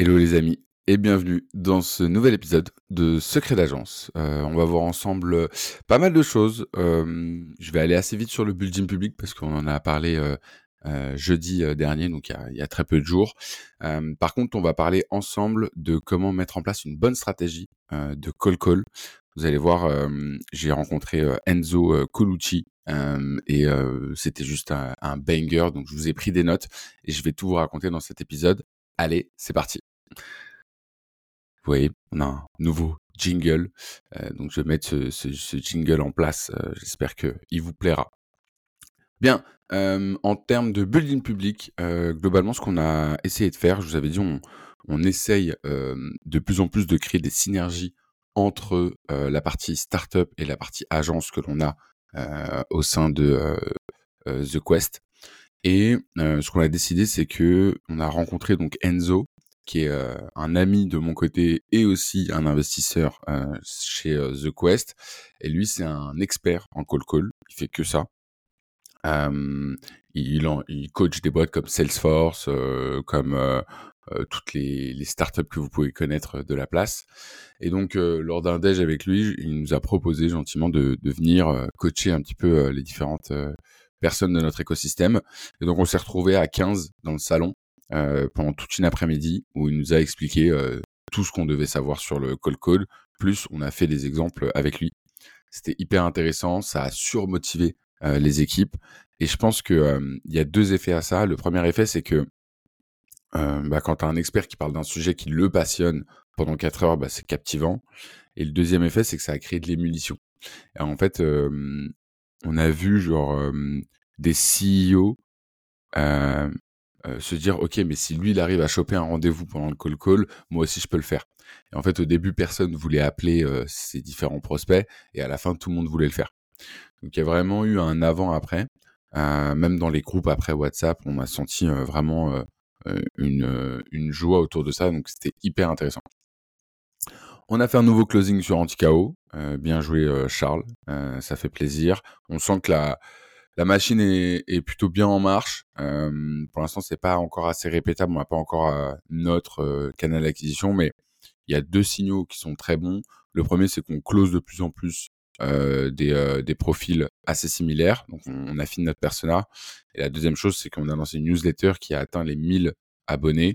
Hello les amis et bienvenue dans ce nouvel épisode de Secret d'agence. Euh, on va voir ensemble euh, pas mal de choses. Euh, je vais aller assez vite sur le building public parce qu'on en a parlé jeudi dernier, donc il y, a, très peu de jours. par contre, on va parler ensemble de comment mettre en place une bonne stratégie de call call. Vous allez voir, j'ai rencontré Enzo Colucci et c'était juste un, un banger, donc je vous ai pris des notes et je vais tout vous raconter dans cet épisode. Allez, c'est parti. Vous voyez, on a un nouveau jingle. Euh, donc je vais mettre ce, jingle en place. Euh, j'espère qu'il vous plaira. Bien, euh, en termes de building public, globalement, ce qu'on a essayé de faire, je vous avais dit, on, on essaye de plus en plus de créer des synergies entre la partie startup et la partie agence que l'on a au sein de The Quest. Et ce qu'on a décidé, c'est que on a rencontré donc Enzo, qui est euh, un ami de mon côté et aussi un investisseur euh, chez euh, The Quest. Et lui, c'est un expert en call call. Il fait que ça. il, il coach des boîtes comme Salesforce, comme toutes les, les, startups que vous pouvez connaître de la place. Et donc, lors d'un déj avec lui, il nous a proposé gentiment de, de venir coacher un petit peu les différentes personnes de notre écosystème. Et donc, on s'est retrouvé à 15 dans le salon euh, pendant toute une après-midi où il nous a expliqué euh, tout ce qu'on devait savoir sur le call. Plus, on a fait des exemples avec lui. C'était hyper intéressant, ça a surmotivé euh, les équipes. Et je pense que il y a deux effets à ça. Le premier effet, c'est que bah, quand tu as un expert qui parle d'un sujet qui le passionne pendant 4 heures, bah, c'est captivant. Et le deuxième effet, c'est que ça a créé de l'émulsion. en fait, on a vu genre des CEO se dire ok mais si lui il arrive à choper un rendez-vous pendant le call call moi aussi je peux le faire et en fait au début personne voulait appeler euh, ses différents prospects et à la fin tout le monde voulait le faire. Donc il y a vraiment eu un avant après même dans les groupes après WhatsApp on a senti vraiment une, une joie autour de ça donc c'était hyper intéressant on a fait un nouveau closing sur Anticao bien joué Charles ça fait plaisir on sent que la machine est, plutôt bien en marche. Euh, pour l'instant, c'est pas encore assez répétable. On n'a pas encore euh, notre euh, canal d'acquisition, mais il y a deux signaux qui sont très bons. Le premier, c'est qu'on close de plus en plus des, des, profils assez similaires. Donc, on, affine notre persona. Et la deuxième chose, c'est qu'on a lancé une newsletter qui a atteint les 1000 abonnés.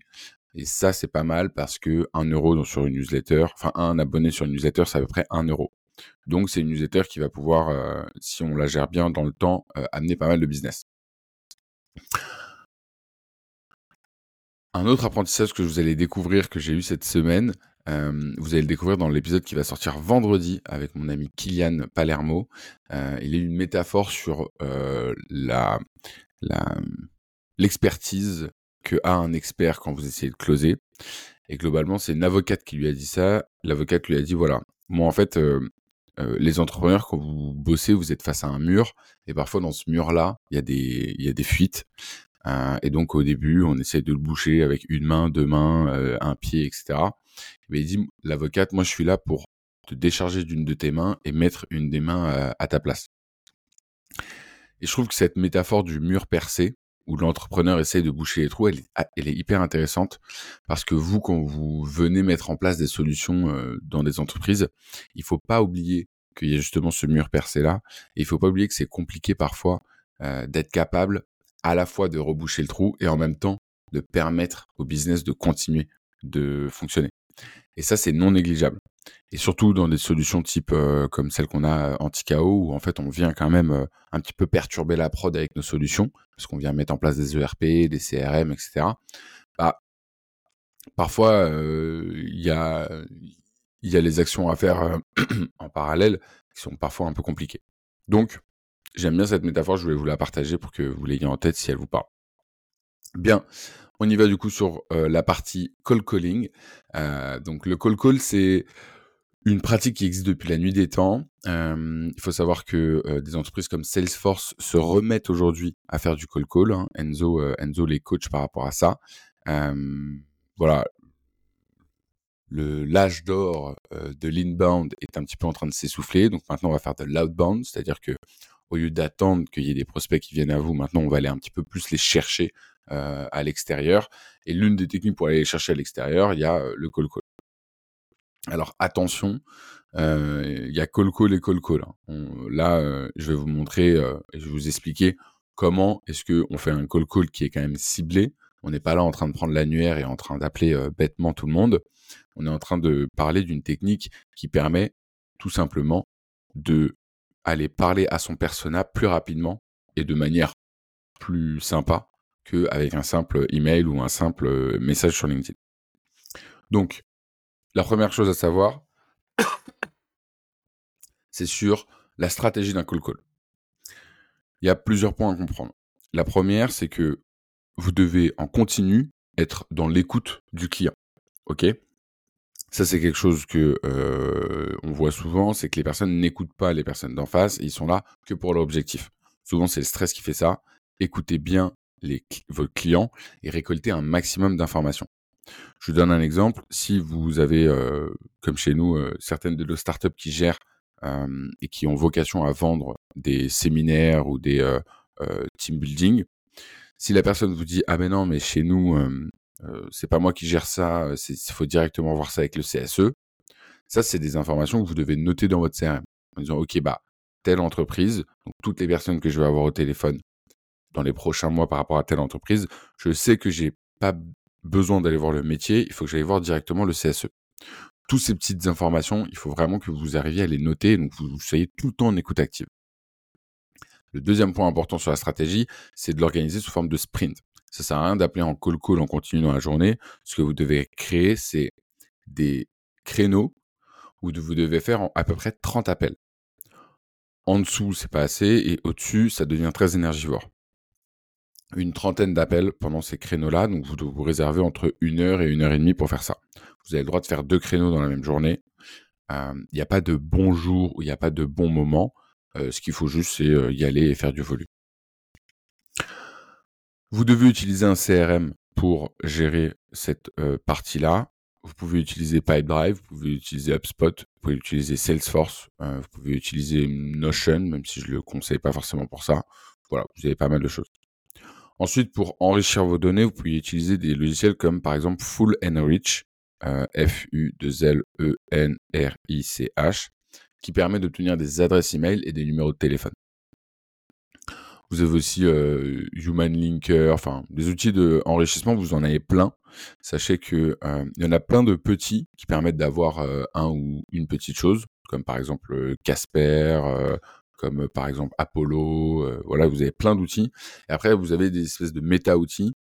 Et ça, c'est pas mal parce que 1 euro sur une newsletter, enfin, un abonné sur une newsletter, c'est à peu près 1 euro. Donc, c'est une newsletter qui va pouvoir, euh, si on la gère bien dans le temps, euh, amener pas mal de business. Un autre apprentissage que vous allez découvrir, que j'ai eu cette semaine, euh, vous allez le découvrir dans l'épisode qui va sortir vendredi avec mon ami Kylian Palermo. il est une métaphore sur l'expertise que a un expert quand vous essayez de closer. Et globalement, c'est une avocate qui lui a dit ça. L'avocate lui a dit voilà, moi en fait, euh, les entrepreneurs, quand vous bossez, vous êtes face à un mur, et parfois dans ce mur-là, il y a des, y a des fuites. Euh, et donc au début, on essaie de le boucher avec une main, deux mains, euh, un pied, etc. Mais il dit, l'avocate, moi je suis là pour te décharger d'une de tes mains et mettre une des mains à ta place. Et je trouve que cette métaphore du mur percé, où l'entrepreneur essaie de boucher les trous, elle, elle, est hyper intéressante parce que vous, quand vous venez mettre en place des solutions euh, dans des entreprises, il faut pas oublier qu'il y a justement ce mur percé là. Et il faut pas oublier que c'est compliqué parfois euh, d'être capable à la fois de reboucher le trou et en même temps de permettre au business de continuer de fonctionner. Et ça, c'est non négligeable. Et surtout dans des solutions type euh, comme celle qu'on a anti-KO, où en fait on vient quand même euh, un petit peu perturber la prod avec nos solutions, parce qu'on vient mettre en place des ERP, des CRM, etc. Bah, parfois, euh, il y, a, y a les actions à faire en parallèle qui sont parfois un peu compliquées. Donc, j'aime bien cette métaphore, je voulais vous la partager pour que vous l'ayez en tête si elle vous parle. Bien, on y va du coup sur la partie call calling. donc le call call, c'est une pratique qui existe depuis la nuit des temps. il faut savoir que des entreprises comme Salesforce se remettent aujourd'hui à faire du call call. Hein. Enzo, Enzo les coach par rapport à ça. voilà, le l'âge d'or de l'inbound est un petit peu en train de s'essouffler. Donc maintenant, on va faire de l'outbound, c'est-à-dire que au lieu d'attendre qu'il y ait des prospects qui viennent à vous, maintenant on va aller un petit peu plus les chercher euh, à l'extérieur. Et l'une des techniques pour aller les chercher à l'extérieur, il y a euh, le call call. Alors attention, euh, il y a call call et call call. Hein. là, je vais vous montrer et je vais vous expliquer comment est-ce que on fait un call call qui est quand même ciblé. On n'est pas là en train de prendre l'annuaire et en train d'appeler bêtement tout le monde. On est en train de parler d'une technique qui permet tout simplement de aller parler à son persona plus rapidement et de manière plus sympa qu'avec un simple email ou un simple euh, message sur LinkedIn. Donc, la première chose à savoir, c'est sur la stratégie d'un call call. Il y a plusieurs points à comprendre. La première, c'est que vous devez en continu être dans l'écoute du client. OK? Ça, c'est quelque chose que euh, on voit souvent, c'est que les personnes n'écoutent pas les personnes d'en face ils sont là que pour l'objectif. Souvent, c'est le stress qui fait ça. Écoutez bien les, vos clients et récoltez un maximum d'informations. Je vous donne un exemple. Si vous avez, euh, comme chez nous, euh, certaines de nos startups qui gèrent et qui ont vocation à vendre des séminaires ou des team building, si la personne vous dit ah ben non mais chez nous euh, c'est pas moi qui gère ça, il faut directement voir ça avec le CSE. Ça, c'est des informations que vous devez noter dans votre CRM en disant, OK, bah, telle entreprise, toutes les personnes que je vais avoir au téléphone dans les prochains mois par rapport à telle entreprise, je sais que j'ai pas besoin d'aller voir le métier, il faut que j'aille voir directement le CSE. Toutes ces petites informations, il faut vraiment que vous arriviez à les noter, donc vous soyez tout le temps en écoute active. Le deuxième point important sur la stratégie, c'est de l'organiser sous forme de sprint. Ça sert à rien d'appeler en call call en continu dans la journée. Ce que vous devez créer, c'est des créneaux où vous devez faire à peu près 30 appels. En dessous, c'est pas assez, et au-dessus, ça devient très énergivore. Une trentaine d'appels pendant ces créneaux-là, donc vous vous réserver entre une heure et une heure et demie pour faire ça. Vous avez le droit de faire deux créneaux dans la même journée. Il n'y a pas de bon jour ou il n'y a pas de bon moment. Ce qu'il faut juste, c'est y aller et faire du volume. Vous devez utiliser un CRM pour gérer cette euh, partie-là. Vous pouvez utiliser Pipedrive, vous pouvez utiliser HubSpot, vous pouvez utiliser Salesforce, euh, vous pouvez utiliser Notion, même si je ne le conseille pas forcément pour ça. Voilà, vous avez pas mal de choses. Ensuite, pour enrichir vos données, vous pouvez utiliser des logiciels comme par exemple Full Enrich, F-U-L-E-N-R-I-C-H, qui permet d'obtenir des adresses email et des numéros de téléphone. Vous avez aussi euh, Human Linker, enfin des outils d'enrichissement, vous en avez plein. Sachez que euh, il y en a plein de petits qui permettent d'avoir euh, un ou une petite chose, comme par exemple Casper, comme par exemple Apollo. voilà, vous avez plein d'outils. Et après, vous avez des espèces de méta-outils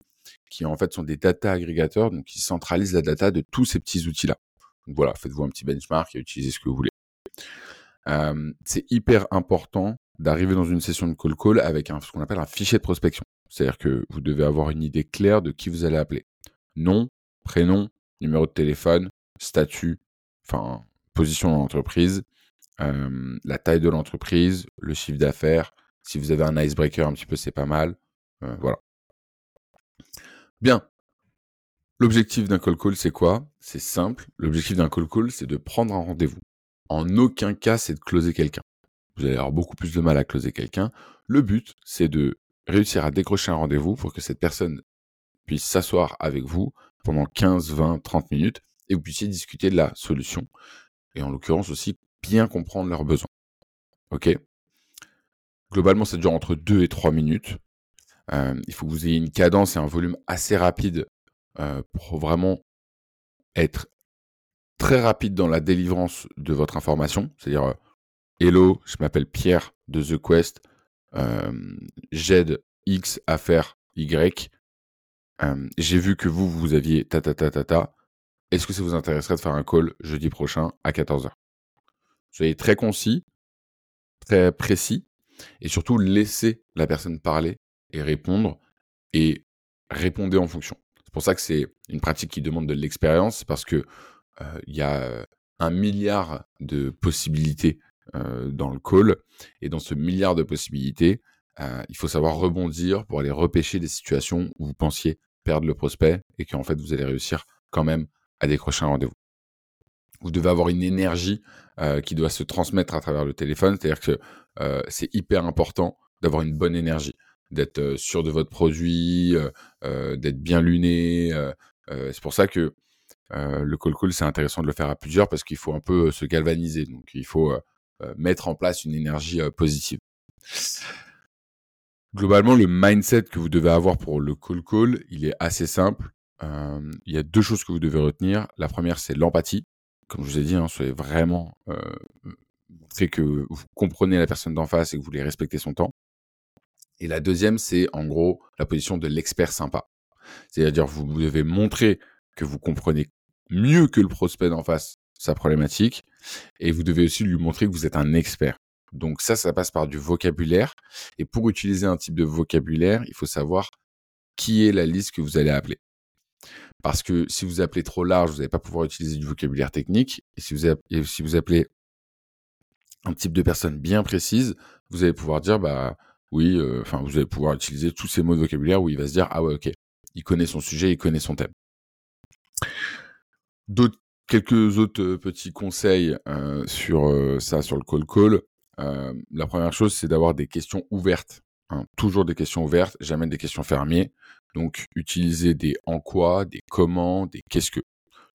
qui en fait sont des data agrégateurs, donc qui centralisent la data de tous ces petits outils-là. Donc voilà, faites-vous un petit benchmark et utilisez ce que vous voulez. c'est hyper important d'arriver dans une session de call call avec ce qu'on appelle un fichier de prospection. C'est-à-dire que vous devez avoir une idée claire de qui vous allez appeler. Nom, prénom, numéro de téléphone, statut, enfin position dans l'entreprise, euh, la taille de l'entreprise, le chiffre d'affaires. Si vous avez un icebreaker un petit peu, c'est pas mal. Euh, voilà. Bien. L'objectif d'un call call, c'est quoi? C'est simple. L'objectif d'un call call, c'est de prendre un rendez-vous. En aucun cas, c'est de closer quelqu'un vous allez avoir beaucoup plus de mal à closer quelqu'un. Le but, c'est de réussir à décrocher un rendez-vous pour que cette personne puisse s'asseoir avec vous pendant 15, 20, 30 minutes et vous puissiez discuter de la solution. Et en l'occurrence aussi, bien comprendre leurs besoins. OK? Globalement, ça dure entre 2 et 3 minutes. Euh, il faut que vous ayez une cadence et un volume assez rapide euh, pour vraiment être très rapide dans la délivrance de votre information. C'est-à-dire, euh, Hello, je m'appelle Pierre de The Quest. Euh, j'aide X à faire Y. Euh, j'ai vu que vous, vous aviez ta ta ta ta ta. Est-ce que ça vous intéresserait de faire un call jeudi prochain à 14h Soyez très concis, très précis, et surtout laissez la personne parler et répondre, et répondez en fonction. C'est pour ça que c'est une pratique qui demande de l'expérience, parce que euh, il y a un milliard de possibilités euh, dans le call. Et dans ce milliard de possibilités, euh, il faut savoir rebondir pour aller repêcher des situations où vous pensiez perdre le prospect et qu'en fait vous allez réussir quand même à décrocher un rendez-vous. vous devez avoir une énergie qui doit se transmettre à travers le téléphone. C'est-à-dire que c'est hyper important d'avoir une bonne énergie, d'être sûr de votre produit, d'être bien luné. c'est pour ça que le call call, c'est intéressant de le faire à plusieurs parce qu'il faut un peu se galvaniser. Donc, il faut mettre en place une énergie positive. Globalement, le mindset que vous devez avoir pour le call call, il est assez simple. il y a deux choses que vous devez retenir. La première, c'est l'empathie. Comme je vous ai dit, hein, soyez vraiment fait que vous comprenez la personne d'en face et que vous voulez respecter son temps. Et la deuxième, c'est en gros la position de l'expert sympa. C'est-à-dire, vous devez montrer que vous comprenez mieux que le prospect d'en face sa problématique et vous devez aussi lui montrer que vous êtes un expert. Donc ça, ça passe par du vocabulaire. Et pour utiliser un type de vocabulaire, il faut savoir qui est la liste que vous allez appeler. Parce que si vous appelez trop large, vous n'allez pas pouvoir utiliser du vocabulaire technique. Et si vous, si vous appelez un type de personne bien précise, vous allez pouvoir dire, bah oui, euh, enfin, vous allez pouvoir utiliser tous ces mots de vocabulaire où il va se dire, ah ouais, ok, il connaît son sujet, il connaît son thème. D'autres, quelques autres euh, petits conseils euh, sur ça, sur le call call. la première chose, c'est d'avoir des questions ouvertes. Hein. toujours des questions ouvertes, jamais des questions fermées. Donc, utilisez des en quoi, des comment, des qu'est-ce que.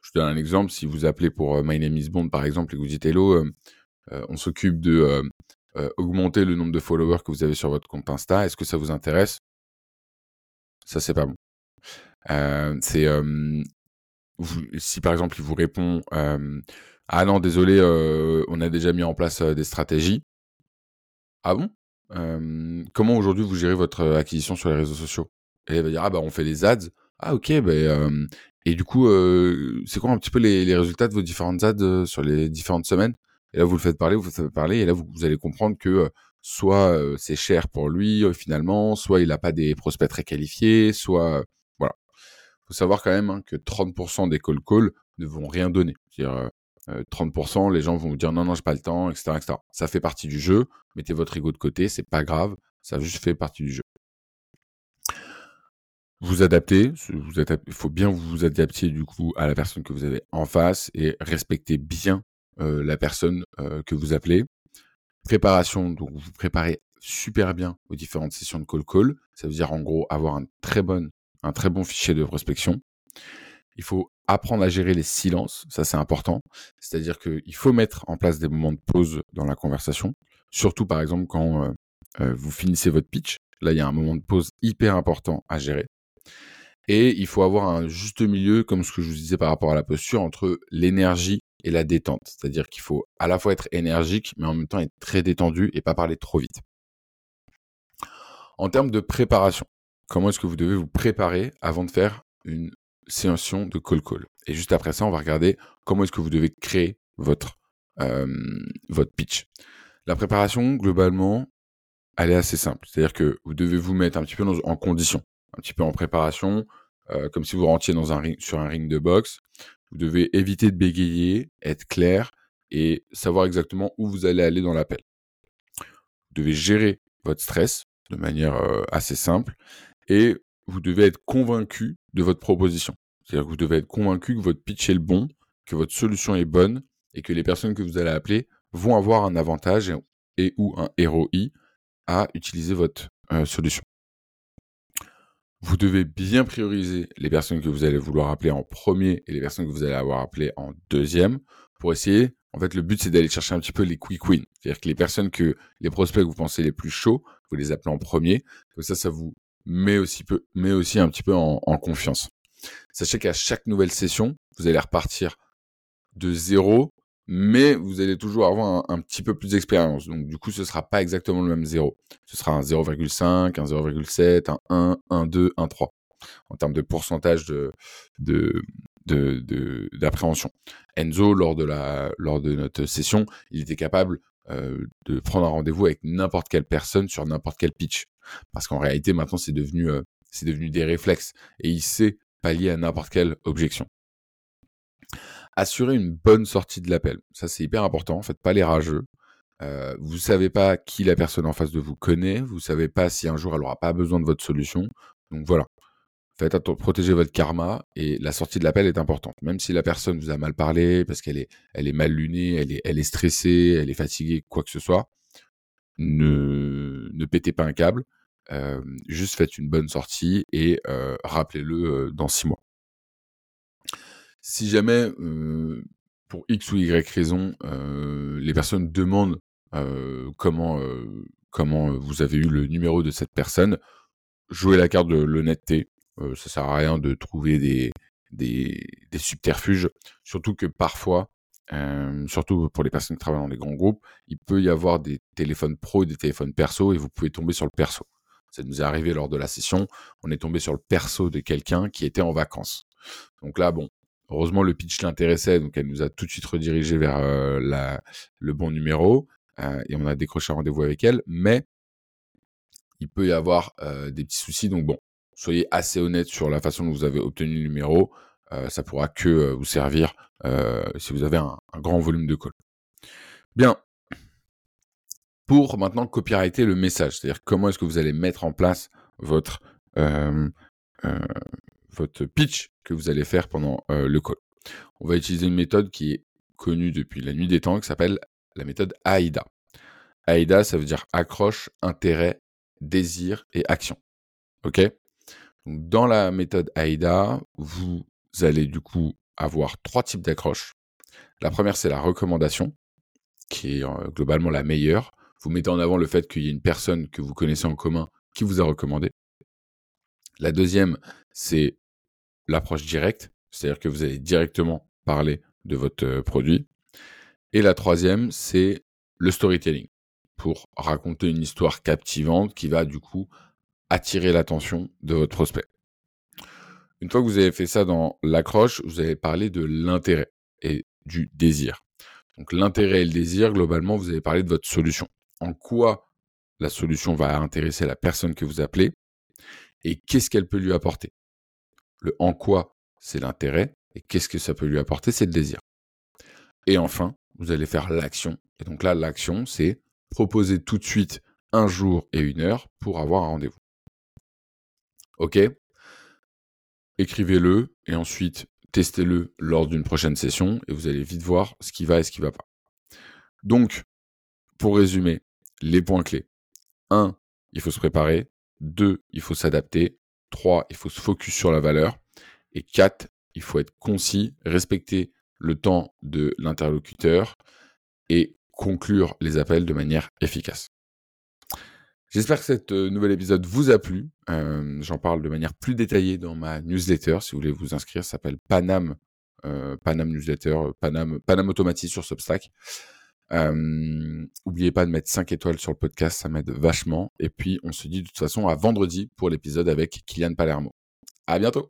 Je donne un exemple. Si vous appelez pour My Name is Bond, par exemple, et que vous dites Hello, on s'occupe de augmenter le nombre de followers que vous avez sur votre compte Insta. Est-ce que ça vous intéresse? Ça, c'est pas bon. c'est si par exemple il vous répond ah non désolé on a déjà mis en place des stratégies ah bon? Comment aujourd'hui vous gérez votre acquisition sur les réseaux sociaux? Et elle va dire ah bah on fait des ads ah ok bah, et du coup c'est quoi un petit peu les, résultats de vos différentes ads sur les différentes semaines? Et là, vous le faites parler, vous le faites parler, et là, vous, allez comprendre que soit c'est cher pour lui finalement, soit il n'a pas des prospects très qualifiés, soit. Faut savoir quand même hein, que 30% des call calls ne vont rien donner. C'est-à-dire 30%, les gens vont vous dire non non j'ai pas le temps, etc., etc. Ça fait partie du jeu. Mettez votre ego de côté, c'est pas grave, ça juste fait partie du jeu. Vous adaptez, il faut bien vous adapter du coup à la personne que vous avez en face et respecter bien euh, la personne euh, que vous appelez. Préparation, donc vous préparez super bien aux différentes sessions de call call. Ça veut dire en gros avoir un très bon, un très bon fichier de prospection. Il faut apprendre à gérer les silences, ça c'est important. C'est-à-dire qu'il faut mettre en place des moments de pause dans la conversation, surtout par exemple quand euh, vous finissez votre pitch. Là, il y a un moment de pause hyper important à gérer. Et il faut avoir un juste milieu, comme ce que je vous disais par rapport à la posture, entre l'énergie et la détente. C'est-à-dire qu'il faut à la fois être énergique, mais en même temps être très détendu et pas parler trop vite. En termes de préparation, comment est-ce que vous devez vous préparer avant de faire une séance de call call? Et juste après ça, on va regarder comment est-ce que vous devez créer votre, pitch. La préparation, globalement, elle est assez simple. C'est-à-dire que vous devez vous mettre un petit peu en condition, un petit peu en préparation, euh, comme si vous rentiez dans un ring, sur un ring de boxe. Vous devez éviter de bégayer, être clair et savoir exactement où vous allez aller dans l'appel. Vous devez gérer votre stress de manière euh, assez simple et vous devez être convaincu de votre proposition. C'est-à-dire que vous devez être convaincu que votre pitch est le bon, que votre solution est bonne et que les personnes que vous allez appeler vont avoir un avantage et, ou un ROI à utiliser votre euh, solution. Vous devez bien prioriser les personnes que vous allez vouloir appeler en premier et les personnes que vous allez avoir appelées en deuxième pour essayer. En fait, le but, c'est d'aller chercher un petit peu les quick wins. C'est-à-dire que les personnes que, les prospects que vous pensez les plus chauds, vous les appelez en premier. Ça, ça vous met aussi, peu, met aussi un petit peu en, en confiance. Sachez qu'à chaque nouvelle session, vous allez repartir de zéro mais vous allez toujours avoir un, petit peu plus d'expérience. Donc du coup, ce sera pas exactement le même 0. Ce sera un 0,5, un 0,7, un 1, un 2, un 3 en termes de pourcentage de, de, d'appréhension. Enzo, lors de, la, lors de notre session, il était capable euh, de prendre un rendez-vous avec n'importe quelle personne sur n'importe quel pitch. Parce qu'en réalité, maintenant, c'est devenu, euh, c'est devenu des réflexes. Et il sait pallier à n'importe quelle objection assurer une bonne sortie de l'appel. Ça, c'est hyper important. Faites pas les rageux. Euh, vous savez pas qui la personne en face de vous connaît. Vous savez pas si un jour elle aura pas besoin de votre solution. Donc voilà. faites protéger votre karma et la sortie de l'appel est importante. Même si la personne vous a mal parlé parce qu'elle est, elle est mal lunée, elle est, elle est stressée, elle est fatiguée, quoi que ce soit, ne, ne pétez pas un câble. Juste faites une bonne sortie et rappelez-le dans six mois. Si jamais, pour X ou Y raison, les personnes demandent comment, comment vous avez eu le numéro de cette personne, jouez la carte de l'honnêteté. Ça sert à rien de trouver des, des, subterfuges, surtout que parfois, surtout pour les personnes qui travaillent dans les grands groupes, il peut y avoir des téléphones pro et des téléphones perso et vous pouvez tomber sur le perso. Ça nous est arrivé lors de la session, on est tombé sur le perso de quelqu'un qui était en vacances. Donc là, bon, heureusement le pitch l'intéressait, donc elle nous a tout de suite redirigé vers euh, le bon numéro euh, et on a décroché un rendez-vous avec elle, mais il peut y avoir euh, des petits soucis. Donc bon, soyez assez honnête sur la façon dont vous avez obtenu le numéro. Euh, ça pourra que vous servir si vous avez un, grand volume de call. Bien. Pour maintenant copyrighter le message, c'est-à-dire comment est-ce que vous allez mettre en place votre votre pitch que vous allez faire pendant le call. On va utiliser une méthode qui est connue depuis la nuit des temps, qui s'appelle la méthode AIDA. AIDA, ça veut dire accroche, intérêt, désir et action. OK? Donc, Dans la méthode AIDA, vous allez du coup avoir trois types d'accroches. La première, c'est la recommandation, qui est euh, globalement la meilleure. Vous mettez en avant le fait qu'il y ait une personne que vous connaissez en commun qui vous a recommandé. La deuxième, c'est l'approche directe, c'est-à-dire que vous allez directement parler de votre euh, produit. Et la troisième, c'est le storytelling pour raconter une histoire captivante qui va du coup attirer l'attention de votre prospect. Une fois que vous avez fait ça dans l'accroche, vous allez parler de l'intérêt et du désir. Donc l'intérêt et le désir, globalement, vous allez parler de votre solution. En quoi la solution va intéresser la personne que vous appelez et qu'est-ce qu'elle peut lui apporter. Le en quoi, c'est l'intérêt et qu'est-ce que ça peut lui apporter, c'est le désir. Et enfin, vous allez faire l'action. Et donc là, l'action, c'est proposer tout de suite un jour et une heure pour avoir un rendez-vous. OK? Écrivez-le et ensuite testez-le lors d'une prochaine session et vous allez vite voir ce qui va et ce qui ne va pas. Donc, pour résumer, les points clés. 1. Il faut se préparer. 2. Il faut s'adapter. 3. Il faut se focus sur la valeur. Et 4. Il faut être concis, respecter le temps de l'interlocuteur et conclure les appels de manière efficace. J'espère que cet euh, nouvel épisode vous a plu. Euh, j'en parle de manière plus détaillée dans ma newsletter. Si vous voulez vous inscrire, ça s'appelle Panam, euh, Panam Newsletter, Panam, Panam sur Substack. Euh, oubliez pas de mettre 5 étoiles sur le podcast, ça m'aide vachement. Et puis, on se dit de toute façon à vendredi pour l'épisode avec Kylian Palermo. À bientôt!